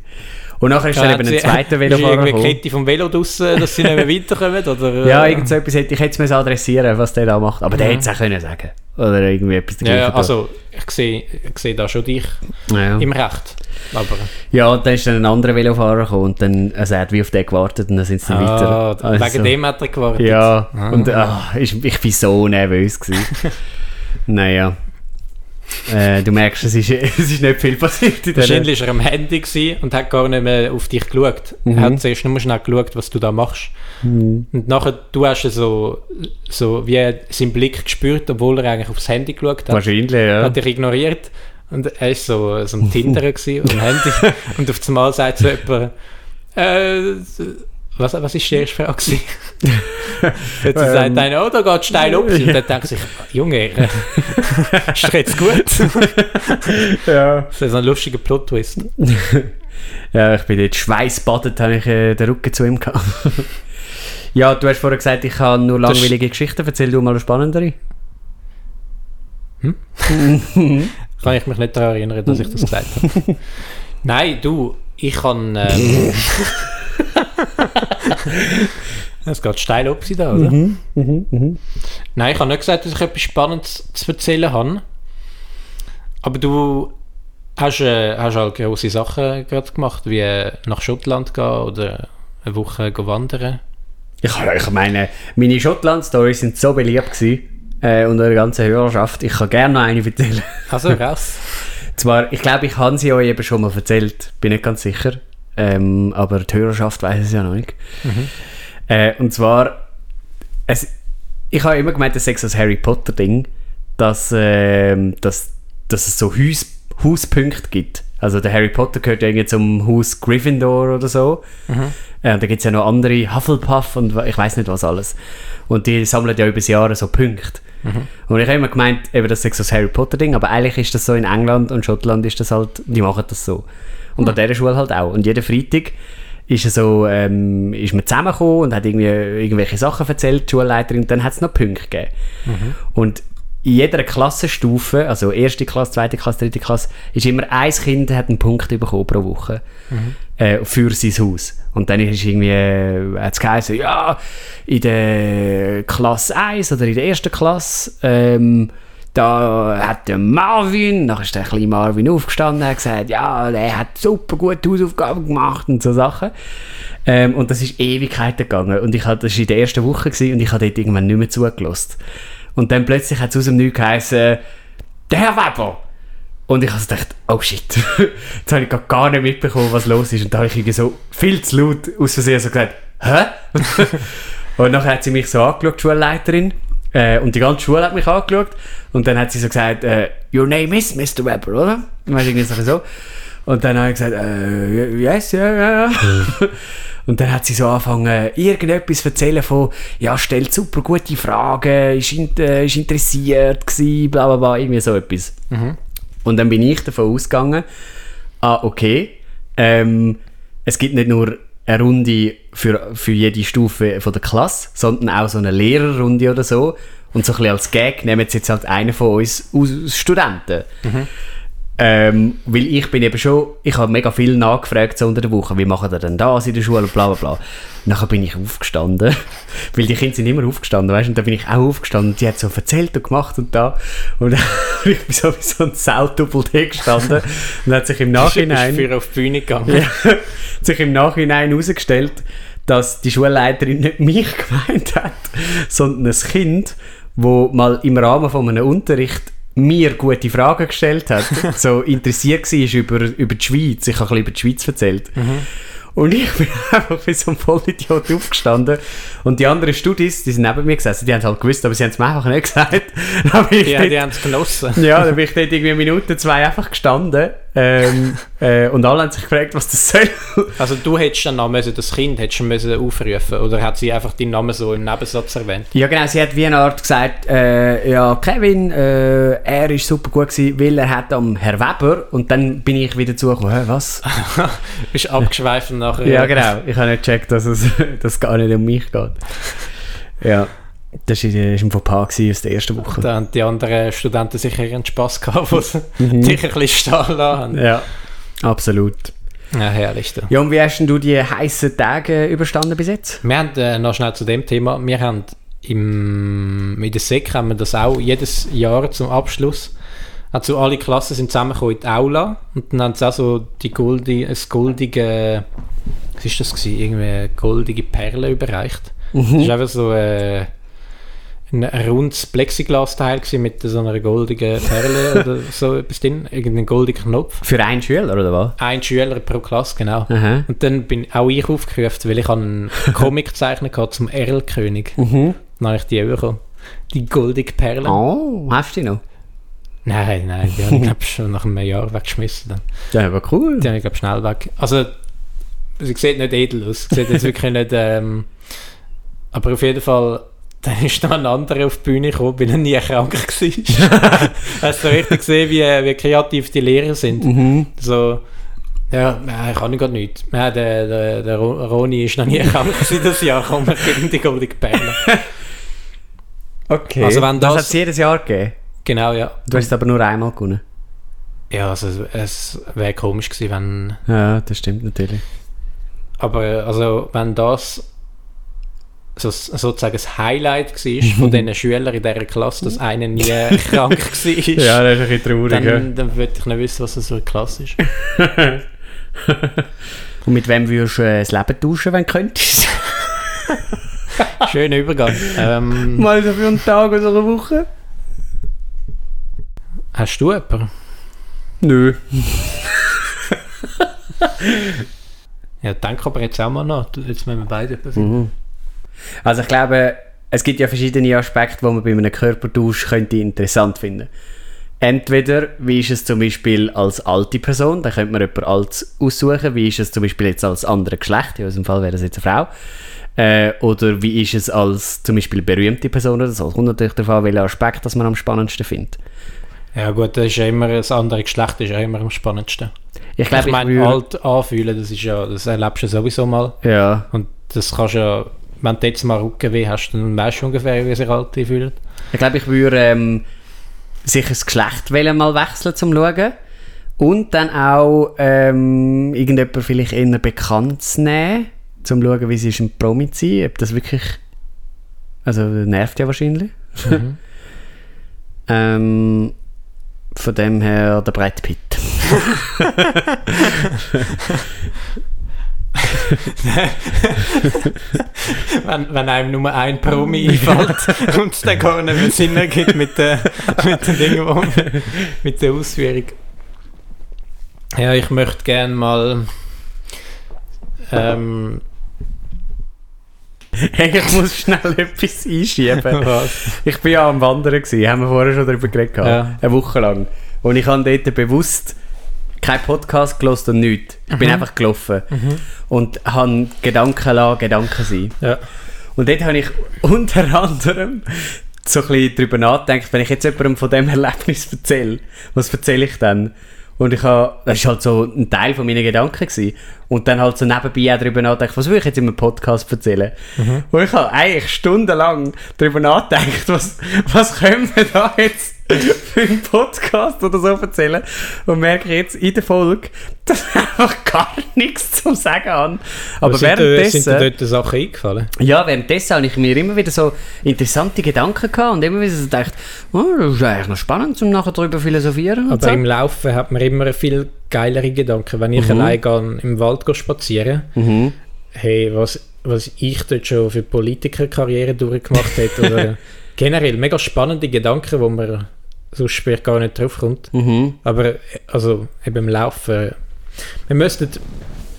Und nachher ist Ja, dann eben ein zweiter Velofahrer irgendwie gekommen. Kette vom Velo draussen, dass sie nicht mehr weiterkommen? Oder, Ja, äh, irgend so etwas hätte ich müssen adressieren was der da macht. Aber der hätte es auch können sagen Oder irgendwie etwas ja, ja, dagegen also ich sehe, ich sehe da schon dich ja. im Recht. Aber ja, und dann ist dann ein anderer Velofahrer gekommen und dann, also er hat wie auf den gewartet und dann sind sie dann ah, weiter. Also, wegen dem hat er gewartet. Ja, Ah. und ah, ich, ich bin so nervös naja. Äh, du merkst, es ist, es ist nicht viel passiert in Wahrscheinlich war er am Handy und hat gar nicht mehr auf dich geschaut. Mhm. Er hat zuerst nur schnell geschaut, was du da machst. Und nachher, du hast so, so wie seinen Blick gespürt, obwohl er eigentlich aufs Handy geschaut hat. Wahrscheinlich, ja. Hat dich ignoriert. Und er war so, so am Tinder gewesen, dem Handy. Und auf einmal sagt so jemand, äh, was, was ist die erste Frage gewesen? Jetzt Ähm. sagt einer, oh, da geht steil auf. Und dann denkt sich, Junge, äh, ist dir jetzt gut? ja. Das ist ein lustiger Plot-Twist. Ja, ich bin dort schweißbadet, habe ich äh, den Rücken zu ihm gehabt. ja, du hast vorher gesagt, ich kann nur langweilige Geschichten. Erzähl du mal eine spannendere. Kann ich mich nicht daran erinnern, dass ich das gesagt habe. Nein, du, ich kann. Ähm, es geht steil auf sie da, oder? Nein, ich habe nicht gesagt, dass ich etwas Spannendes zu erzählen habe. Aber du hast, äh, hast halt große Sachen gerade gemacht, wie äh, nach Schottland gehen oder eine Woche wandern. Ich, ich meine, meine Schottland-Stories sind so beliebt gewesen. Äh, und eure ganze Hörerschaft. Ich kann gerne noch eine erzählen. Also raus. Zwar, ich glaube, ich habe sie euch eben schon mal erzählt, bin nicht ganz sicher. Ähm, aber die Hörerschaft weiß es ja noch nicht. Äh, und zwar, es, ich habe immer gemeint, das sei so ein Harry Potter-Ding, dass, ähm, dass, dass es so Haus, Hauspunkte gibt. Also der Harry Potter gehört ja irgendwie zum Haus Gryffindor oder so. Äh, und da gibt es ja noch andere, Hufflepuff und ich weiß nicht was alles. Und die sammeln ja über das Jahr so Punkte. Und ich habe immer gemeint, eben, das ist so ein Harry Potter-Ding, aber eigentlich ist das so in England und Schottland ist das halt, die machen das so. Und an dieser Schule halt auch. Und jeden Freitag ist, so, ähm, ist man zusammengekommen und hat irgendwie irgendwelche Sachen erzählt, die Schulleiterin, und dann hat es noch Punkte gegeben. Und in jeder Klassenstufe, also erste Klasse, zweite Klasse, dritte Klasse, ist immer ein Kind hat einen Punkt bekommen pro Woche äh, für sein Haus. Und dann ist irgendwie, äh, hat es geheißen, ja, in der Klasse 1 oder in der ersten Klasse, ähm, da hat der Marvin, nachher ist der kleine Marvin aufgestanden hat gesagt, ja, der hat super gute Hausaufgaben gemacht und so Sachen. Ähm, und das ist Ewigkeiten gegangen. Und ich hatte, das war in der ersten Woche gewesen, und ich habe dort irgendwann nicht mehr zugelassen. Und dann plötzlich hat es aus dem Nichts geheißen, der Herr Weber. Und ich habe so gedacht, oh shit, jetzt habe ich gar nicht mitbekommen, was los ist. Und da habe ich irgendwie so viel zu laut aus Versehen so gesagt, hä? und nachher hat sie mich so angeschaut, die Schulleiterin. Äh, und die ganze Schule hat mich angeschaut. Und dann hat sie so gesagt, äh, your name is Mr. Weber, oder? Und dann irgendwie so. Und dann habe ich gesagt, äh, yes, ja, ja, ja. Und dann hat sie so angefangen, irgendetwas zu erzählen von, ja, stellt super gute Fragen, ist, in, äh, ist interessiert gewesen, bla bla bla, irgendwie so etwas. Und dann bin ich davon ausgegangen, ah, okay, ähm, es gibt nicht nur eine Runde für, für jede Stufe von der Klasse, sondern auch so eine Lehrerrunde oder so. Und so ein bisschen als Gag nehmen jetzt halt einen von uns aus Studenten. Ähm, weil ich bin eben schon, ich habe mega viel nachgefragt so unter der Woche, wie machen ihr denn das in der Schule bla bla bla. Nachher bin ich aufgestanden, weil die Kinder sind immer aufgestanden, weißt du, und dann bin ich auch aufgestanden und die hat so erzählt und gemacht und da und dann ich bin so wie so ein Saudoppel gestanden und hat sich im Nachhinein... Ist für auf die Bühne gegangen. Ja, hat sich im Nachhinein herausgestellt, dass die Schulleiterin nicht mich gemeint hat, sondern ein Kind, wo mal im Rahmen von einem Unterricht mir gute Fragen gestellt hat, so interessiert war über, über die Schweiz. Ich habe ein bisschen über die Schweiz erzählt. Und ich bin einfach wie so ein Vollidiot aufgestanden. Und die anderen Studis, die sind neben mir gesessen, die haben es halt gewusst, aber sie haben es mir einfach nicht gesagt. Ja, dort- die haben es genossen. ja, dann bin ich dort irgendwie eine Minute, zwei einfach gestanden. Ähm, äh, und alle haben sich gefragt, was das soll. Also du hättest dann noch müssen, das Kind hättest du müssen aufrufen oder hat sie einfach deinen Namen so im Nebensatz erwähnt? ja, genau, sie hat wie eine Art gesagt, äh, ja, Kevin, äh, er ist super gut gewesen, weil er hat am Herr Weber. Und dann bin ich wieder zugekommen, hä, was? Bist abgeschweift und nachher... ja, genau. Ich habe nicht gecheckt, dass es dass es gar nicht um mich geht. Ja, das war das war ein Fauxpas aus der ersten Woche. Da haben die anderen Studenten sicher ihren Spass gehabt, wo sie Mhm. dich ein bisschen stehen lassen haben. Ja, absolut. Ja, herrlich. Da. Ja, und wie hast denn du die heißen Tage überstanden bis jetzt? Wir haben äh, noch schnell zu dem Thema, wir haben im, in der SEC haben wir das auch jedes Jahr zum Abschluss. Also alle Klassen sind zusammengekommen in die Aula und dann haben sie auch so die goldi, ein goldige, was ist das gewesen? Irgendwie eine goldige Perle überreicht. Das ist einfach so äh, ein rundes Plexiglas-Teil mit so einer goldigen Perle oder so etwas drin, irgendein goldiger Knopf. Für einen Schüler, oder was? Ein Schüler pro Klasse, genau. Aha. Und dann bin auch ich aufgerufen, weil ich habe einen Comic gezeichnet hatte zum Erlkönig. Mhm. Dann habe ich die bekommen. Die goldige Perle. Oh, hast du die noch? Nein, nein, die habe ich glaube schon nach einem Jahr weggeschmissen. Dann. Ja, aber cool. Die habe ich glaube schnell weg. Also, sie sieht nicht edel aus. Sie sieht jetzt wirklich nicht... Ähm, aber auf jeden Fall... Dann ist noch ein anderer auf die Bühne gekommen, weil er nie krank war. Hast du richtig gesehen, wie, wie kreativ die Lehrer sind? Mhm. So, ja, ich kann nicht gerade nichts. Ja, der, der, der Ro- Roni ist noch nie krank das Jahr, komm, wir kriegen die goldige Perle. Okay. Also wenn das, das- hat es jedes Jahr gegeben. Genau, ja. Du hast es aber nur einmal gewonnen. Ja, also es wäre komisch gewesen, wenn... Ja, das stimmt natürlich. Aber also, wenn das so, sozusagen das Highlight war von diesen Schülern in dieser Klasse, dass einer nie krank war, das ist ein bisschen traurig. dann, dann würde ich nicht wissen, was das für eine Klasse ist. Und mit wem würdest du äh, das Leben tauschen, wenn du könntest? Schöner Übergang. Ähm, Mal so für einen Tag oder eine Woche? hast du jemanden? Nö. Ja, denk aber jetzt auch mal nach. Du- Jetzt müssen wir beide finden. Mhm. Also ich glaube, es gibt ja verschiedene Aspekte, die man bei einem Körpertausch könnte interessant finden Entweder, wie ist es zum Beispiel als alte Person, da könnte man jemanden als aussuchen, wie ist es zum Beispiel jetzt als andere Geschlecht, in unserem Fall wäre das jetzt eine Frau, äh, oder wie ist es als zum Beispiel berühmte Person es kommt natürlich darauf an, welchen Aspekt das man am spannendsten findet. Ja gut, das ist ja immer, das andere Geschlecht ist ja immer am spannendsten. Ich glaube, ich meine, alt anfühlen, das ist ja, das erlebst du sowieso mal. Ja, Und das kannst du ja, wenn du jetzt mal Rückenweh hast, dann weißt du ungefähr, wie sich Alte fühlen. Ich glaube, ich würde ähm, sicher das Geschlecht wählen, mal wechseln zum Schauen. Und dann auch ähm, irgendjemand vielleicht eher bekannt zu nehmen, zum zu schauen, wie sie ist ein Promi zu sein. Ob das wirklich... Also nervt ja wahrscheinlich. Mhm. Ähm, von dem her der Brett Pitt. wenn, wenn einem nur ein Promi einfällt und es dann gar nicht mehr Sinn ergibt mit den mit den Dingen, wo, mit der Ausführung. Ja, ich möchte gerne mal ähm, Hey, ich muss schnell etwas einschieben. was? Ich bin ja am Wandern gewesen, haben wir vorher schon darüber geredet, Ja. eine Woche lang. Und ich habe dort bewusst keinen Podcast gelesen und nichts. Ich bin einfach gelaufen und habe Gedanken lassen, Gedanken sein. Ja. Und dort habe ich unter anderem so ein bisschen darüber nachgedacht, wenn ich jetzt jemandem von dem Erlebnis erzähle, was erzähle ich dann? Und ich habe, das war halt so ein Teil von meinen Gedanken gewesen. Und dann halt so nebenbei auch darüber nachgedacht, was will ich jetzt in einem Podcast erzählen? Und ich habe eigentlich stundenlang darüber nachgedacht, was, was können wir da jetzt für einen Podcast oder so erzählen? Und merke jetzt in der Folge, dass ich einfach gar nichts zu sagen habe. Aber dir, währenddessen... sind dir dort Sachen eingefallen? Ja, währenddessen habe ich mir immer wieder so interessante Gedanken gehabt und immer wieder so gedacht, oh, das ist eigentlich noch spannend, um nachher darüber philosophieren Aber so. im Laufen hat man immer viel geilere Gedanken. Wenn ich Mhm. allein gehe, im Wald gehe spazieren, Mhm. hey, was, was ich dort schon für Politikerkarriere durchgemacht hätte oder generell mega spannende Gedanken, wo man sonst später gar nicht drauf kommt. Mhm. Aber also eben im Laufen, wir müssten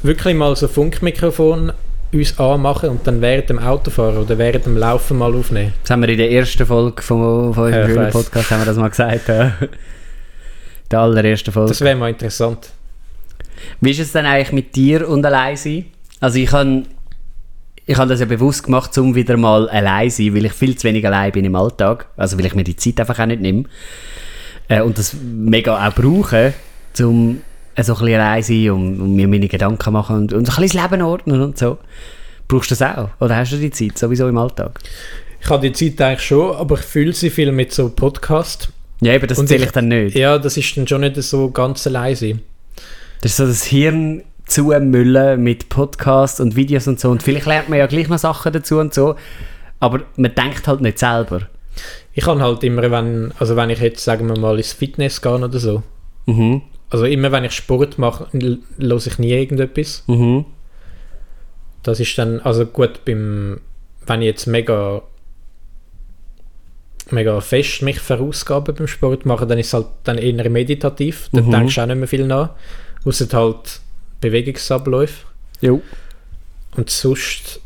wirklich mal so Funkmikrofon uns anmachen und dann während dem Autofahren oder während dem Laufen mal aufnehmen. Das haben wir in der ersten Folge von, von Ja, unserem weiss. Podcast haben wir das mal gesagt. Ja. Der allerersten Folge. Das wäre mal interessant. Wie ist es denn eigentlich mit dir und allein sein? Also ich habe ich habe das ja bewusst gemacht, um wieder mal allein zu sein, weil ich viel zu wenig allein bin im Alltag. Also weil ich mir die Zeit einfach auch nicht nehme. Äh, und das mega auch brauche, um so ein bisschen allein zu sein und, und mir meine Gedanken machen und, und so ein bisschen das Leben ordnen und so. Brauchst du das auch? Oder hast du die Zeit sowieso im Alltag? Ich habe die Zeit eigentlich schon, aber ich fühle sie viel mit so Podcast. Ja, eben, das zähle ich- ich dann nicht. Ja, das ist dann schon nicht so ganz allein sein. Das ist so das Hirn zumüllen mit Podcasts und Videos und so. Und vielleicht lernt man ja gleich noch Sachen dazu und so. Aber man denkt halt nicht selber. Ich kann halt immer, wenn, also wenn ich jetzt, sagen wir mal, ins Fitness gehe oder so, Mhm. also immer wenn ich Sport mache, höre ich nie irgendetwas. Mhm. Das ist dann, also gut, beim, wenn ich jetzt mega mega fest mich verausgabe beim Sport machen, dann ist es halt dann eher meditativ. Dann Mhm. denkst du auch nicht mehr viel nach. Außer halt Bewegungsabläufe. Jo. Und sonst,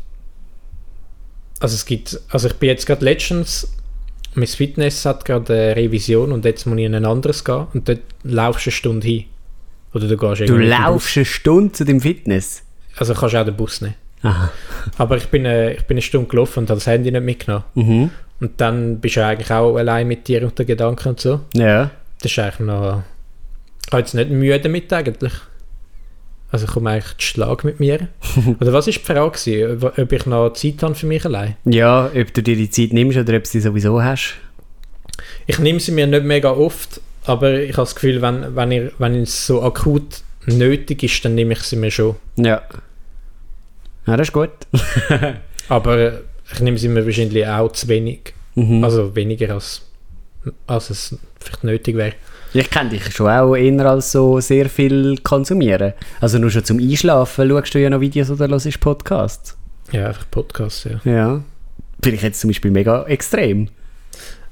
also es gibt, also ich bin jetzt gerade letztens, mein Fitness hat gerade eine Revision und jetzt muss ich in ein anderes gehen und dort laufst du eine Stunde hin. Oder du gehst Du mit laufst eine Stunde zu dem Fitness. Also kannst du auch den Bus nehmen. Aha. Aber ich bin, äh, ich bin eine Stunde gelaufen und habe das Handy nicht mitgenommen. Mhm. Und dann bist du eigentlich auch allein mit dir und den Gedanken und so. Ja. Das ist eigentlich noch... Ich habe jetzt nicht Mühe damit eigentlich. Also ich komme eigentlich zu Schlag mit mir. Oder was war die Frage? gewesen? Ob ich noch Zeit habe für mich allein? Ja, ob du dir die Zeit nimmst oder ob du sie sowieso hast. Ich nehme sie mir nicht mega oft, aber ich habe das Gefühl, wenn, wenn, ich, wenn es so akut nötig ist, dann nehme ich sie mir schon. Ja. Ja, das ist gut. Aber ich nehme sie mir wahrscheinlich auch zu wenig. Mhm. Also weniger als, als es vielleicht nötig wäre. Ich kenne dich schon auch eher als so sehr viel konsumieren. Also nur schon zum Einschlafen schaust du ja noch Videos oder hörst Podcasts. Ja, einfach Podcasts, ja. Ja. finde ich jetzt zum Beispiel mega extrem.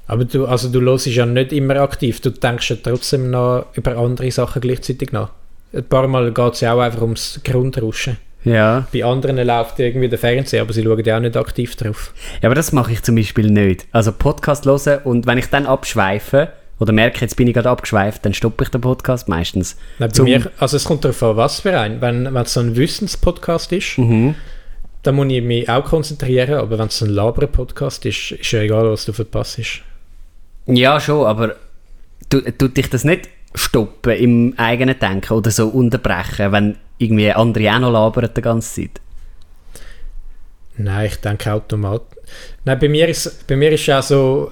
Aber du, also du hörst ja nicht immer aktiv, du denkst ja trotzdem noch über andere Sachen gleichzeitig nach. Ein paar Mal geht es ja auch einfach ums Grundrauschen. Ja. Bei anderen läuft irgendwie der Fernseher, aber sie schauen ja auch nicht aktiv drauf. Ja, aber das mache ich zum Beispiel nicht. Also Podcast hören und wenn ich dann abschweife oder merke, jetzt bin ich gerade abgeschweift, dann stoppe ich den Podcast meistens. Nein, bei mir, also es kommt darauf an, was für ein. Wenn wenn es so ein Wissenspodcast ist, Mhm. dann muss ich mich auch konzentrieren, aber wenn es ein Laber-Podcast ist, ist ja egal, was du verpasst. Ja, schon, aber tu- tut dich das nicht stoppen im eigenen Denken oder so unterbrechen, wenn irgendwie andere auch noch labern die ganze Zeit? Nein, ich denke automatisch. Nein, bei mir ist bei mir ist ja so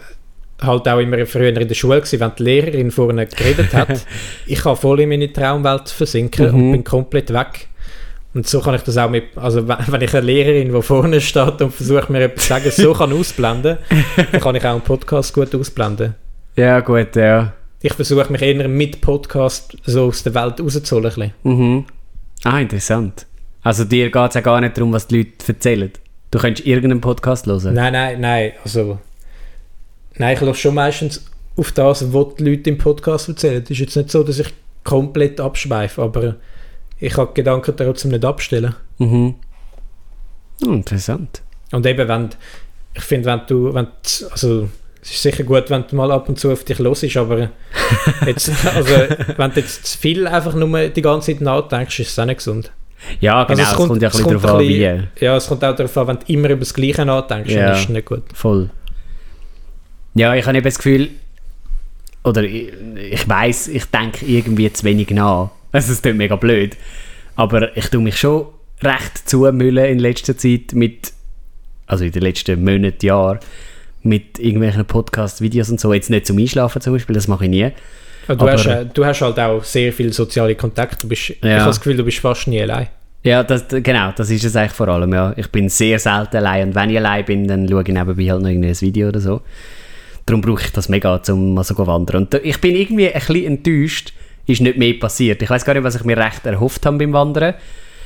halt auch immer früher in der Schule gewesen, wenn die Lehrerin vorne geredet hat, ich kann voll in meine Traumwelt versinken und Mhm. bin komplett weg. Und so kann ich das auch mit, also wenn ich eine Lehrerin, die vorne steht und versucht mir etwas zu sagen, so kann ausblenden, dann kann ich auch einen Podcast gut ausblenden. Ja, gut, ja. Ich versuche mich eher mit Podcast so aus der Welt rauszuholen. Mhm. Ah, interessant. Also dir geht es ja gar nicht darum, was die Leute erzählen. Du könntest irgendeinen Podcast hören. Nein, nein, nein, also nein, ich lasse schon meistens auf das, was die Leute im Podcast erzählen. Es ist jetzt nicht so, dass ich komplett abschweife, aber ich die Gedanken trotzdem nicht abstellen. Mhm. Hm, interessant. Und eben, wenn, ich finde, wenn du, wenn du- also es ist sicher gut, wenn du mal ab und zu auf dich los aber jetzt, also, wenn du jetzt zu viel einfach nur die ganze Zeit nachdenkst, ist es auch nicht gesund. Ja, genau, Also es kommt, ja ein es bisschen kommt darauf an, wie. Ja, es kommt auch darauf an, wenn du immer über das Gleiche nachdenkst, Ja. dann ist es nicht gut. Voll. Ja, ich habe eben das Gefühl, oder ich, ich weiß, ich denke irgendwie zu wenig nach. Also es klingt mega blöd. Aber ich tue mich schon recht zumüllen in letzter Zeit mit, also in den letzten Monaten, Jahren, mit irgendwelchen Podcast-Videos und so. Jetzt nicht zum Einschlafen zum Beispiel, das mache ich nie. Ja, du, Aber- hast, du hast halt auch sehr viele soziale Kontakte. Du bist, Ich Ja. habe das Gefühl, du bist fast nie allein. Ja, das, genau, das ist es eigentlich vor allem, ja. Ich bin sehr selten allein und wenn ich allein bin, dann schaue ich nebenbei halt noch irgendein Video oder so. Darum brauche ich das mega, um mal so zu wandern. Und ich bin irgendwie ein bisschen enttäuscht, ist nicht mehr passiert. Ich weiß gar nicht, was ich mir recht erhofft habe beim Wandern.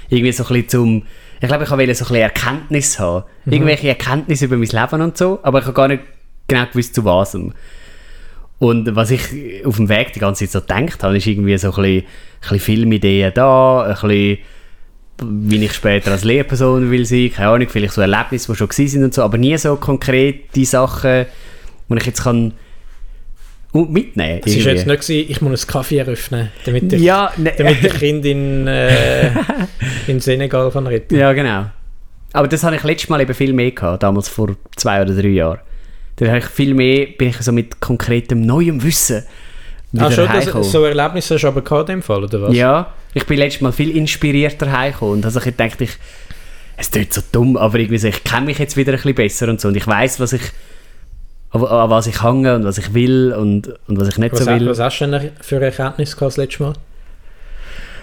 Irgendwie so ein bisschen zum, ich glaube, ich wollte so ein bisschen Erkenntnis haben. Irgendwelche Erkenntnisse über mein Leben und so, aber ich habe gar nicht genau gewusst, zu was. Und was ich auf dem Weg die ganze Zeit so gedacht habe, ist irgendwie so ein bisschen, ein bisschen Filmideen da, ein bisschen wie ich später als Lehrperson will sein, keine Ahnung, vielleicht so Erlebnisse, die schon gewesen sind und so, aber nie so konkrete Sachen, die ich jetzt kann uh, mitnehmen Es war jetzt nicht, gewesen, ich muss einen Kaffee eröffnen, damit ich, ja, ne, damit ich Kind in, äh, in Senegal kann retten ja, genau. Aber das habe ich letztes Mal eben viel mehr gehabt, damals vor zwei oder drei Jahren. Da habe ich viel mehr, bin ich so mit konkretem neuem Wissen wieder Ah, schon, das, so Erlebnisse hast du aber gehabt in dem Fall, oder was? Ja, ich bin letztes Mal viel inspirierter heimgekommen und also ich dachte, ich, es tut so dumm, aber irgendwie so, ich kenne mich jetzt wieder ein bisschen besser und so und ich weiß, was ich an, an was ich hänge und was ich will und, und was ich nicht Was, so will. was hast du denn für eine Erkenntnis gehabt das letzte Mal?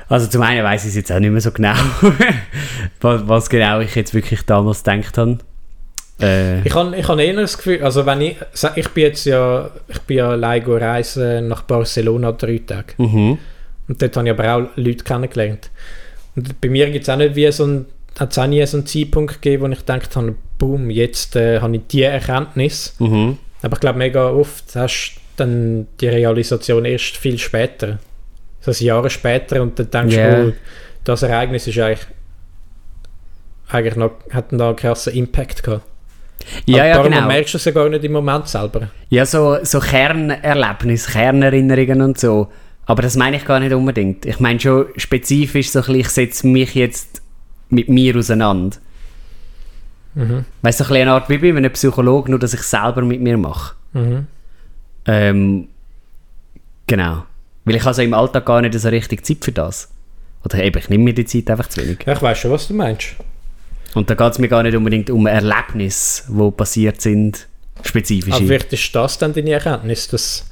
Also zum einen weiß ich es jetzt auch nicht mehr so genau, was, was genau ich jetzt wirklich damals gedacht habe. Äh, Ich habe ich hab eher das Gefühl, also wenn ich, ich bin jetzt ja, ich bin ja allein reisen nach Barcelona drei Tage. mhm. Und dort habe ich aber auch Leute kennengelernt. Und bei mir gibt es auch nicht wie so ein, es auch nie so einen Zeitpunkt gegeben, wo ich gedacht habe, boom, jetzt äh, habe ich die Erkenntnis. Mhm. Aber ich glaube, mega oft hast du dann die Realisation erst viel später. So ein Jahre später und dann denkst Ja. du, oh, das Ereignis ist eigentlich, eigentlich noch, hat einen krassen Impact gehabt. Ja, Aber ja, darum genau. merkst du es ja gar nicht im Moment selber. Ja, so, so Kernerlebnisse, Kernerinnerungen und so. Aber das meine ich gar nicht unbedingt. Ich meine schon spezifisch so ein bisschen, ich setze mich jetzt mit mir auseinander. Mhm. Weißt du, so ein eine Art wie bei einem Psychologen, nur dass ich es selber mit mir mache. Mhm. Ähm, genau. Weil ich also im Alltag gar nicht so richtig Zeit für das. Oder eben, ich nehme mir die Zeit einfach zu wenig. Ja, ich weiß schon, was du meinst. Und da geht es mir gar nicht unbedingt um Erlebnisse, die passiert sind, spezifische. Aber vielleicht ist das dann deine Erkenntnis, dass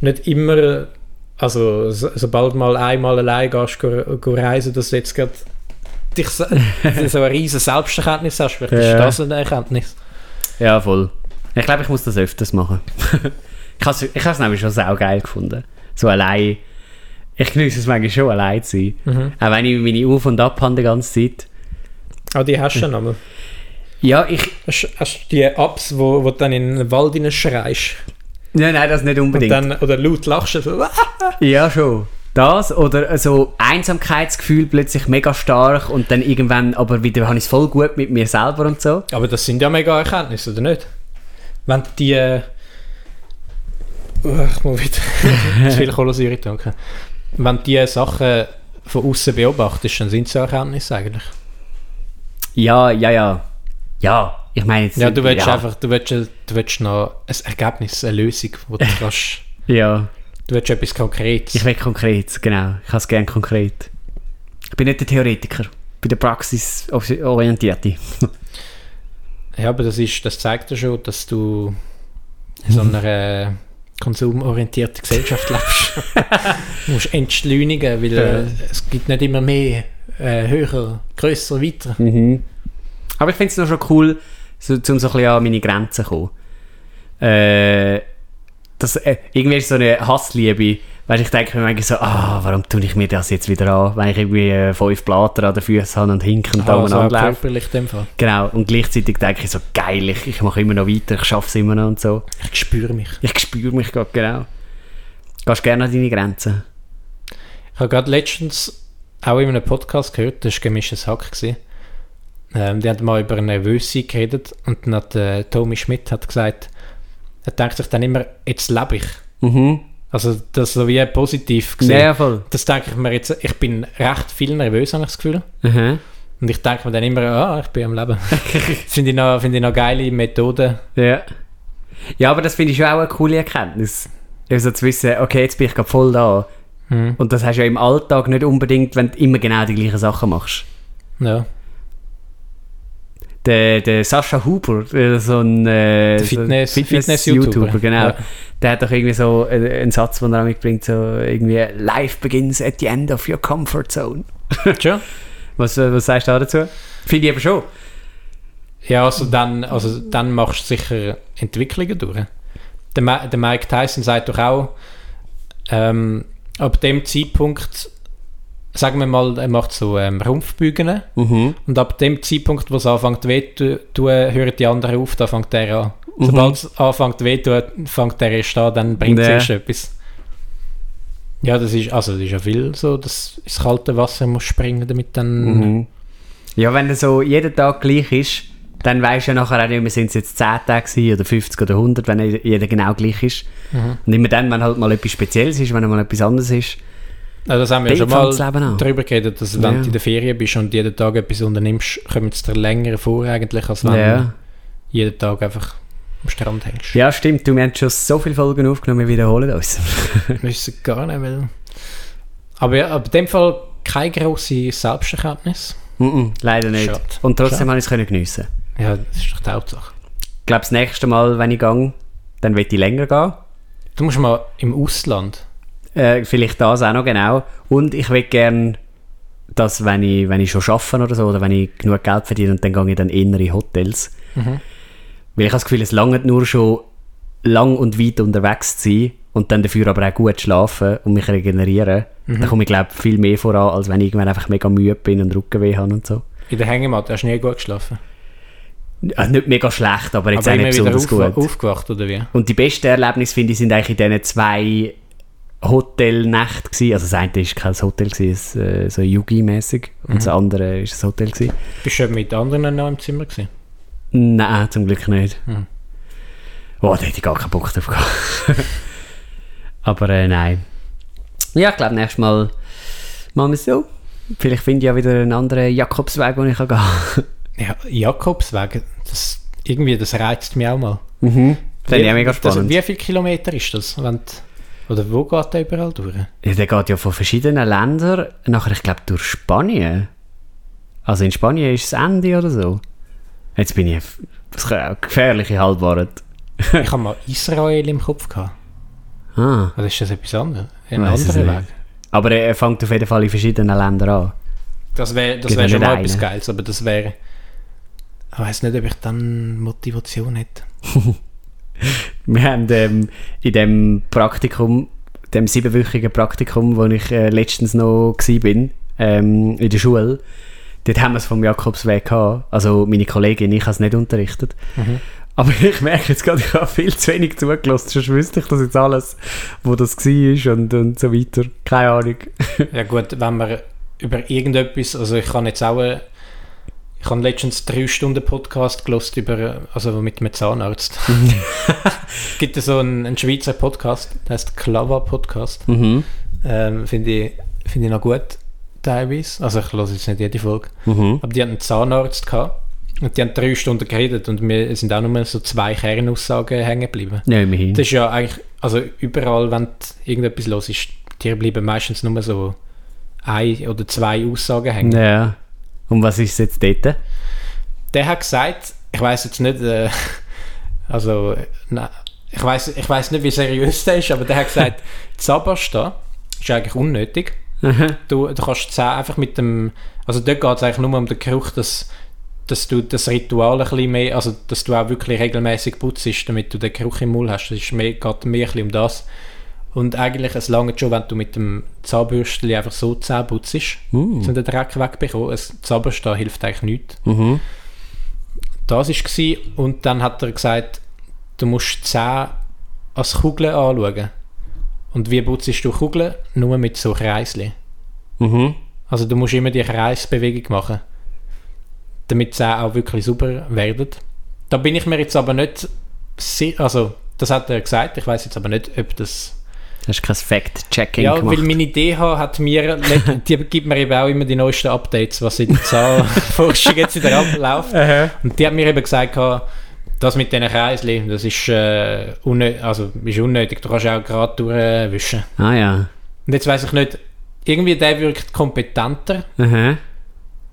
nicht immer, also so, sobald mal einmal allein gehst, go, go reisen, dass du jetzt gerade dich so, so eine riesen Selbsterkenntnis hast. Vielleicht Ja. ist das eine Erkenntnis. Ja, voll. Ich glaube, ich muss das öfters machen. ich habe es nämlich schon sau geil gefunden. So allein. Ich genieße es manchmal schon, allein zu sein. Mhm. Auch wenn ich meine Auf- und Ab habe die ganze Zeit. Ah, die hast du schon einmal. Ja, ich... Hast, hast du die Apps, wo, wo du dann in den Wald schreist? Nein, nein, das nicht unbedingt. Und dann, oder laut lachst du so. Ja, schon. Das oder so Einsamkeitsgefühl plötzlich mega stark und dann irgendwann aber wieder habe ich es voll gut mit mir selber und so. Aber das sind ja mega Erkenntnisse, oder nicht? Wenn die... Äh, ich muss wieder zu viel Kohlensäure tanken. Wenn du die Sachen von außen beobachtest, dann sind es ja Erkenntnisse eigentlich. Ja, ja, ja. Ja, ich meine jetzt... Ja, du willst ja. einfach, du willst, du willst noch ein Ergebnis, eine Lösung, wo du kannst... Ja. Du willst etwas Konkretes. Ich will konkret, genau. Ich habe es gerne konkret. Ich bin nicht der Theoretiker. Ich bin der Praxisorientierte. Ja, aber das, ist, das zeigt ja schon, dass du in so einer äh, konsumorientierten Gesellschaft lebst. du musst entschleunigen, weil äh, es gibt nicht immer mehr, äh, höher, grösser, weiter. Mhm. Aber ich finde es noch schon cool, so, um so ein bisschen an meine Grenzen zu kommen. Äh, das, äh, irgendwie ist so eine Hassliebe. Weißt, ich denke mir manchmal so, ah, warum tue ich mir das jetzt wieder an, wenn ich irgendwie äh, fünf Blatter an den Füßen habe und hinken und da Ah, umeinander laufe. dem Fall. Genau, und gleichzeitig denke ich so, geil, ich, ich mache immer noch weiter, ich schaffe es immer noch und so. Ich spüre mich. Ich spüre mich gerade, genau. Gehst gerne an deine Grenzen? Ich habe gerade letztens auch in einem Podcast gehört, das war gemischtes Hack. Gewesen. Ähm, die haben mal über eine geredet und dann hat äh, Tommy Schmidt hat gesagt, er denkt sich dann immer, jetzt lebe ich. Mhm. Also das so wie positiv gesehen. ja, voll. Das denke ich mir jetzt, ich bin recht viel nervös, habe ich das Gefühl. Mhm. Und ich denke mir dann immer, ah, ich bin am Leben. finde ich, noch- finde ich noch geile Methode. Ja. Ja, aber das finde ich schon auch eine coole Erkenntnis. Also zu wissen, okay, jetzt bin ich gerade voll da. Hm. Und das hast du ja im Alltag nicht unbedingt, wenn du immer genau die gleichen Sachen machst. Ja. Der, der Sascha Huber, äh, so ein äh, Der so Fitness- Fitness-YouTuber, Fitness-YouTuber, genau. ja. Der hat doch irgendwie so äh, einen Satz, den er mitbringt, so irgendwie Life begins at the end of your comfort zone. Schon? Was, äh, was sagst du da dazu? Finde ich aber schon. Ja, also dann, also dann machst du sicher Entwicklungen durch. Der, Ma der Mike Tyson sagt doch auch, ähm, ab dem Zeitpunkt, sagen wir mal, er macht so ähm, Rumpfbügen Mhm. und ab dem Zeitpunkt, wo es anfängt weh zu tun, hören die anderen auf, da fängt der an. Mhm. Sobald es anfängt weh zu tun, fängt der erst an, dann bringt es Ja. erst etwas. Ja, das ist, also das ist ja viel so, dass ins kalte Wasser muss springen, damit dann... Mhm. Ja, wenn er so jeden Tag gleich ist, dann weisst du ja nachher auch nicht mehr, sind es jetzt 10 Tage oder 50 oder 100, wenn jeder genau gleich ist. Mhm. Und immer dann, wenn halt mal etwas Spezielles ist, wenn mal etwas anderes ist. Also das haben wir ja schon mal darüber geredet, dass wenn Ja. du in der Ferien bist und jeden Tag etwas unternimmst, kommt es dir länger vor eigentlich, als wenn Ja. du jeden Tag einfach am Strand hängst. ja, stimmt. Du, wir haben schon so viele Folgen aufgenommen, wir wiederholen uns. Wir wissen gar nicht, weil... Aber ja, aber in dem Fall keine grosse Selbsterkenntnis. Mhm, leider nicht. Schade. Und trotzdem habe ich es können geniessen. Ja, das ist doch die Hauptsache. Ich glaube, das nächste Mal, wenn ich gehe, dann will ich länger gehen. Du musst mal im Ausland... Äh, vielleicht das auch noch, genau. Und ich will gerne, dass wenn ich, wenn ich schon arbeite oder so, oder wenn ich genug Geld verdiene, und dann gehe ich dann eher in Hotels. Mhm. Weil ich habe das Gefühl, es langt nur schon lang und weit unterwegs zu sein und dann dafür aber auch gut schlafen und mich regenerieren. Mhm. Da komme ich, glaube viel mehr voran, als wenn ich irgendwann einfach mega müde bin und Rückenweh habe und so. In der Hängematte hast du nie gut geschlafen. Also nicht mega schlecht, aber jetzt aber auch nicht besonders auf, gut. aufgewacht, oder wie? Und die besten Erlebnisse, finde ich, sind eigentlich in diesen zwei Hotelnächten gewesen. Also das eine war kein Hotel, gewesen, es, äh, so Yugi-mäßig und das andere war ein Hotel. Gewesen. Bist du mit anderen noch im Zimmer gewesen? Nein, zum Glück nicht. Mhm. Oh, da hätte ich gar keinen Bock drauf gehabt. Aber äh, nein. Ja, ich glaube, nächstes Mal machen wir es so. Vielleicht finde ich ja wieder einen anderen Jakobsweg, wo ich kann gehen Ja, Jakobsweg, das, irgendwie, das reizt mich auch mal. kann. Mhm. Finde ich auch mega das, spannend. wie viele Kilometer ist das? Wenn oder wo geht der überall durch? Ja, der geht ja von verschiedenen Ländern, nachher, ich glaube, durch Spanien. Also in Spanien ist das Ende oder so. Jetzt bin ich das gefährliche Halbwahrheit. ich habe mal Israel im Kopf gehabt. Ah, Oder ist das etwas anderes? Ein es anderer. Weg? aber er fängt auf jeden Fall in verschiedenen Ländern an. Das wäre das wär schon mal einen. etwas Geiles, aber das wäre... Ich weiß nicht, ob ich dann Motivation hätte. Wir haben ähm, in dem Praktikum, dem siebenwöchigen Praktikum, wo ich äh, letztens noch war, ähm, in der Schule, dort haben wir es vom Jakobsweg gehabt. Also meine Kollegin, ich habe es nicht unterrichtet. Mhm. Aber ich merke jetzt gerade, ich habe viel zu wenig zugelassen. Sonst wüsste ich das jetzt alles, wo das war und, und so weiter. Keine Ahnung. Ja gut, wenn man über irgendetwas, also ich kann jetzt auch, äh, ich habe letztens drei Stunden Podcast gelost über, also mit einem Zahnarzt. es gibt ja so einen, einen Schweizer Podcast, der heißt Klava Podcast. Mhm. Ähm, Finde ich, find ich noch gut, teilweise. Also ich höre jetzt nicht jede Folge. Mhm. Aber die hatten einen Zahnarzt gehabt und die haben drei Stunden geredet und mir sind auch nur so zwei Kernaussagen hängen geblieben. Ja, immerhin. Das ist ja eigentlich, also überall, wenn irgendetwas los ist, dir bleiben meistens nur so ein oder zwei Aussagen hängen. Ja. Und was ist jetzt dort? Der hat gesagt, ich weiß jetzt nicht, äh, also, nein, ich weiß ich weiß nicht, wie seriös der ist, aber der hat gesagt, Zabersta ist eigentlich unnötig. Du, du kannst Zähne einfach mit dem, also dort geht es eigentlich nur um den Geruch, dass, dass du das Ritual ein bisschen mehr, also dass du auch wirklich regelmäßig putzt, damit du den Geruch im Mund hast. Das ist mehr, geht mehr ein bisschen um das. Und eigentlich, es lange schon, wenn du mit dem Zahnbürstchen einfach so Zähne putzt, Mm. um den Dreck wegbekommen. Ein Zahnbürste hilft eigentlich nichts. Mhm. Das war und dann hat er gesagt, du musst die Zähne als Kugeln anschauen. Und wie putzt du Kugeln? Nur mit so Kreisli. Mhm. Also du musst immer die Kreisbewegung machen, damit die Zähne auch wirklich sauber werden. Da bin ich mir jetzt aber nicht sicher, also das hat er gesagt, ich weiß jetzt aber nicht, ob das... Hast du kein Fact-Checking Ja, gemacht? weil meine DH hat mir, die gibt mir eben auch immer die neuesten Updates, was in der Zahnforschung jetzt wieder abläuft. Und die hat mir eben gesagt, das mit diesen Kreisli, das ist, äh, unnö also, ist unnötig, du kannst auch gerade durchwischen. ah ja. Und jetzt weiß ich nicht, irgendwie der wirkt kompetenter, Aha.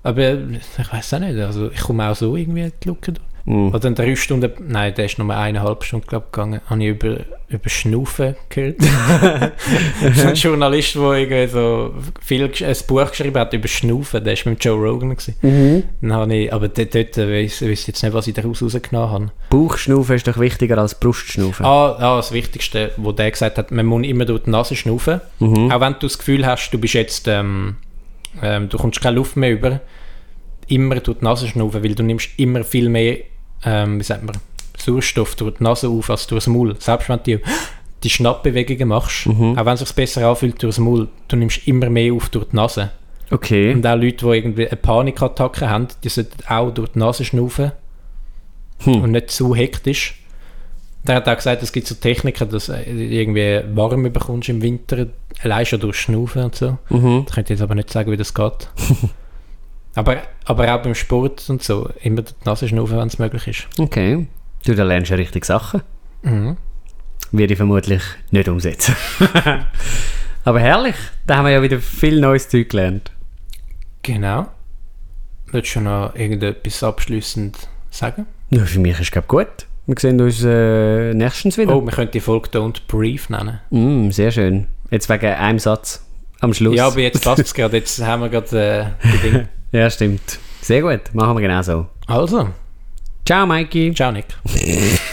aber ich weiß auch nicht, also ich komme auch so irgendwie die Lücke durch. Mhm. Oder in drei Stunden, nein, der ist nur eineinhalb Stunden glaub, gegangen, habe ich über, über Schnaufen gehört. so ein Journalist, der irgendwie so viel, ein Buch geschrieben hat über Schnaufen, der war mit Joe Rogan. Gewesen. Mhm. Dann habe ich, aber dort, dort weiss ich jetzt nicht, was ich daraus rausgenommen habe. Bauchschnaufen ist doch wichtiger als Brustschnaufen. Ah, ah, das Wichtigste, wo der gesagt hat, man muss immer durch die Nase schnaufen. Mhm. Auch wenn du das Gefühl hast, du bist jetzt, ähm, ähm, du kommst keine Luft mehr über, immer durch die Nase schnaufen, weil du nimmst immer viel mehr, ähm, wie sagt man, Sauerstoff durch die Nase auf als durchs Maul. Selbst wenn du die Schnappbewegungen machst, Mhm. auch wenn es sich besser anfühlt durchs Maul, du nimmst immer mehr auf durch die Nase. Okay. Und auch Leute, die irgendwie eine Panikattacke haben, die sollten auch durch die Nase schnaufen Hm. und nicht zu hektisch. Der hat auch gesagt, es gibt so Techniken, dass du irgendwie warm bekommst im Winter, allein schon durch Schnaufen und so. Mhm. Ich könnte jetzt aber nicht sagen, wie das geht. aber, aber auch beim Sport und so, immer die Nase schnaufen, wenn es möglich ist. Okay. Du, da lernst ja richtig Sachen. Mhm. Werde ich vermutlich nicht umsetzen. Aber herrlich. Da haben wir ja wieder viel neues Zeug gelernt. Genau. Willst du noch irgendetwas abschließend sagen? Ja, für mich ist es, gut. Wir sehen uns äh, nächstens wieder. Oh, wir könnten die Folge Don't Brief nennen. Mm, sehr schön. Jetzt wegen einem Satz am Schluss. Ja, aber jetzt passt es gerade. Jetzt haben wir gerade äh, die Dinge. Ja, stimmt. Sehr gut. Machen wir genau so. Also, Ciao, Mikey. ciao Nick.